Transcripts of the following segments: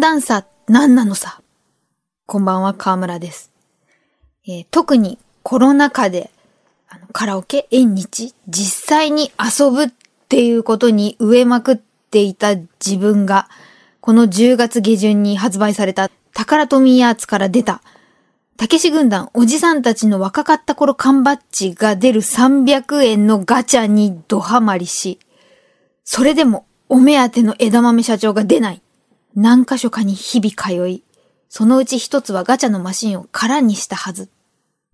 寒暖差何なのさ。こんばんは、河村です。えー特にコロナ禍で、あのカラオケ、縁日、実際に遊ぶっていうことに植えまくっていた自分が、この10月下旬に発売された宝富アーツから出た、たけし軍団おじさんたちの若かった頃缶バッジが出る300円のガチャにドハマりし、それでもお目当ての枝豆社長が出ない。何箇所かに日々通い、そのうち一つはガチャのマシンを空にしたはず。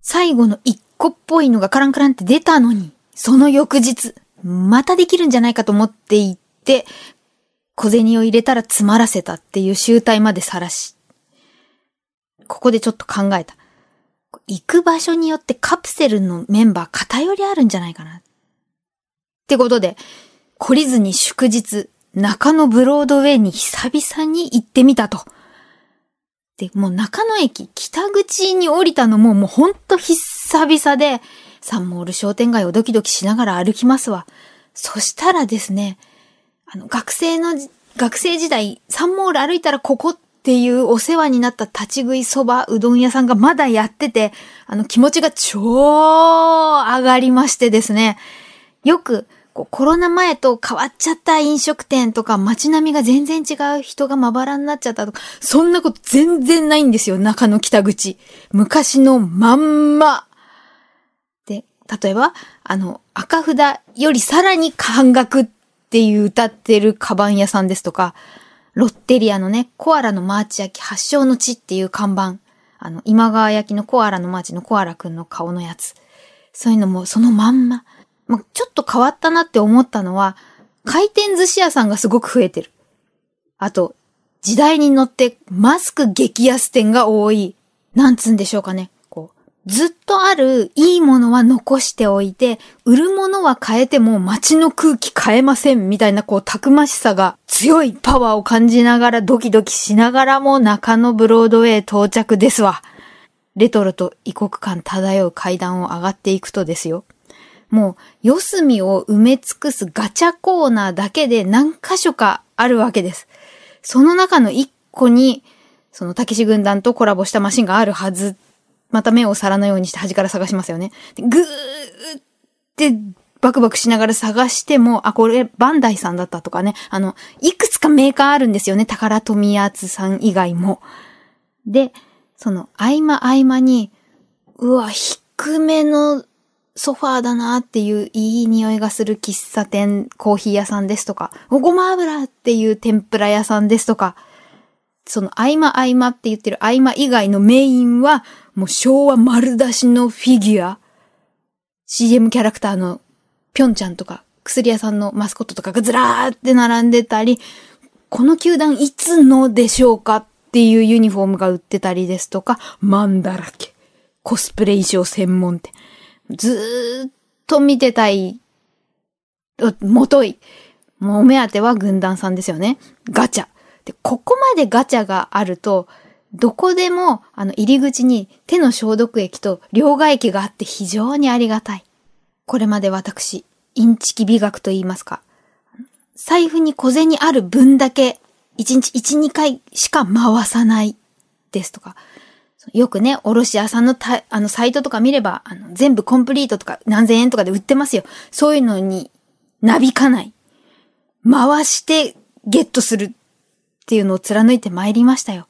最後の一個っぽいのがカランカランって出たのに、その翌日、またできるんじゃないかと思っていって、小銭を入れたら詰まらせたっていう集体まで晒し。ここでちょっと考えた。行く場所によってカプセルのメンバー偏りあるんじゃないかな。ってことで、懲りずに祝日、中野ブロードウェイに久々に行ってみたと。で、もう中野駅北口に降りたのももうほんと久々で、サンモール商店街をドキドキしながら歩きますわ。そしたらですね、あの、学生の、学生時代、サンモール歩いたらここっていうお世話になった立ち食いそばうどん屋さんがまだやってて、あの気持ちが超上がりましてですね、よくこうコロナ前と変わっちゃった飲食店とか街並みが全然違う人がまばらになっちゃったとか、そんなこと全然ないんですよ、中野北口。昔のまんま。で、例えば、あの、赤札よりさらに半額っていう歌ってるカバン屋さんですとか、ロッテリアのね、コアラのマーチ焼き発祥の地っていう看板。あの、今川焼きのコアラのマーチのコアラくんの顔のやつ。そういうのもそのまんま。ま、ちょっと変わったなって思ったのは、回転寿司屋さんがすごく増えてる。あと、時代に乗ってマスク激安店が多い。なんつうんでしょうかね。こう、ずっとあるいいものは残しておいて、売るものは変えても街の空気変えませんみたいなこう、たくましさが強いパワーを感じながらドキドキしながらも中野ブロードウェイ到着ですわ。レトロと異国感漂う階段を上がっていくとですよ。もう、四隅を埋め尽くすガチャコーナーだけで何箇所かあるわけです。その中の一個に、その、たけし軍団とコラボしたマシンがあるはず。また目を皿のようにして端から探しますよね。ぐーって、バクバクしながら探しても、あ、これ、バンダイさんだったとかね。あの、いくつかメーカーあるんですよね。宝富厚さん以外も。で、その、合間合間に、うわ、低めのソファーだなっていういい匂いがする喫茶店、コーヒー屋さんですとか、おごま油っていう天ぷら屋さんですとか、その合間合間って言ってる合間以外のメインは、もう昭和丸出しのフィギュア、CM キャラクターのぴょんちゃんとか、薬屋さんのマスコットとかがずらーって並んでたり、この球団いつのでしょうかっていうユニフォームが売ってたりですとか、マンだらけ。コスプレ衣装専門店。ずっと見てたい、もとい。もうお目当ては軍団さんですよね。ガチャ。で、ここまでガチャがあると、どこでも、あの、入り口に手の消毒液と両替液があって非常にありがたい。これまで私、インチキ美学と言いますか。財布に小銭ある分だけ、1日1、2回しか回さない。ですとか。よくね、おろし屋さんのた、あの、サイトとか見れば、あの、全部コンプリートとか何千円とかで売ってますよ。そういうのに、なびかない。回してゲットするっていうのを貫いて参りましたよ。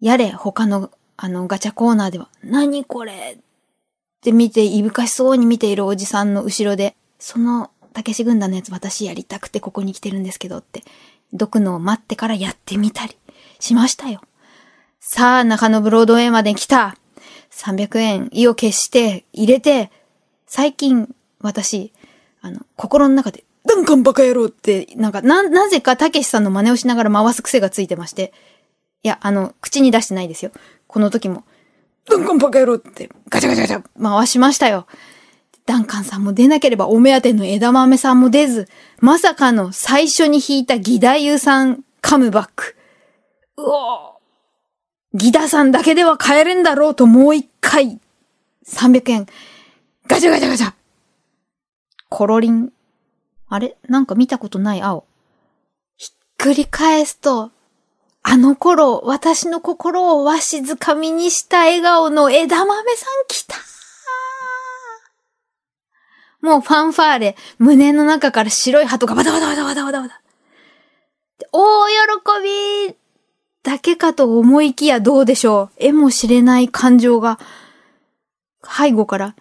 やれ、他の、あの、ガチャコーナーでは、何これって見て、いぶかしそうに見ているおじさんの後ろで、その、たけし軍団のやつ私やりたくてここに来てるんですけどって、どくのを待ってからやってみたりしましたよ。さあ、中野ブロードウェイまで来た。300円、意を決して、入れて、最近、私、あの、心の中で、ダンカンバカ野郎って、なんか、な、なぜかたけしさんの真似をしながら回す癖がついてまして。いや、あの、口に出してないですよ。この時も、ダンカンバカ野郎って、ガチャガチャガチャ回しましたよ。ダンカンさんも出なければお目当ての枝豆さんも出ず、まさかの最初に引いた義太夫さんカムバック。うおーギダさんだけでは買えるんだろうともう一回。300円。ガチャガチャガチャ。コロリン。あれ？なんか見たことない？青。ひっくり返すと、あの頃、私の心をわしづかみにした笑顔の枝豆さん来たもうファンファーレ、胸の中から白い鳩がバタバタバタバタバタバタ。大喜びだけかと思いきやどうでしょう。絵も知れない感情が、背後から、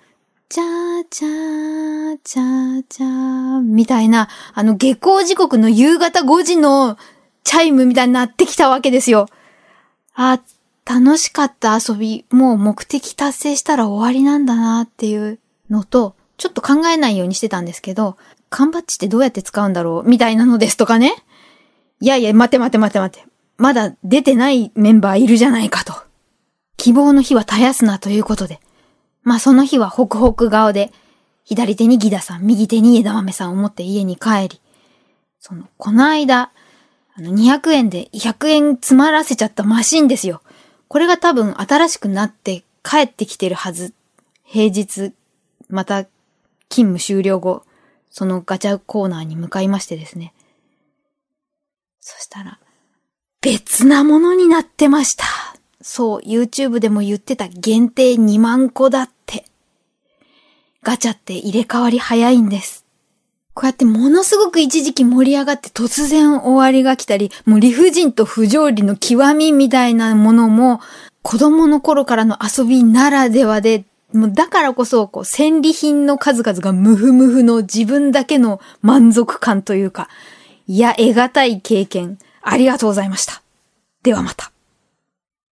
チャーチャーチャーチャーみたいな、あの下校時刻の夕方5時のチャイムみたいになってきたわけですよ。あ、楽しかった遊び、もう目的達成したら終わりなんだなっていうのと、ちょっと考えないようにしてたんですけど、缶バッジってどうやって使うんだろうみたいなのですとかね。いやいや、待て待て待て待て。まだ出てないメンバーいるじゃないかと。希望の日は絶やすなということで。まあその日はホクホク顔で、左手にギダさん、右手に枝豆さんを持って家に帰り、その、この間、あの、200円で100円詰まらせちゃったマシンですよ。これが多分新しくなって帰ってきてるはず。平日、また勤務終了後、そのガチャコーナーに向かいましてですね。そしたら、別なものになってました。そう、YouTube でも言ってた限定2万個だって。ガチャって入れ替わり早いんです。こうやってものすごく一時期盛り上がって突然終わりが来たり、もう理不尽と不条理の極みみたいなものも、子供の頃からの遊びならではで、もうだからこそ、こう、戦利品の数々がムフムフの自分だけの満足感というか、いや、得難い経験、ありがとうございました。ではまた。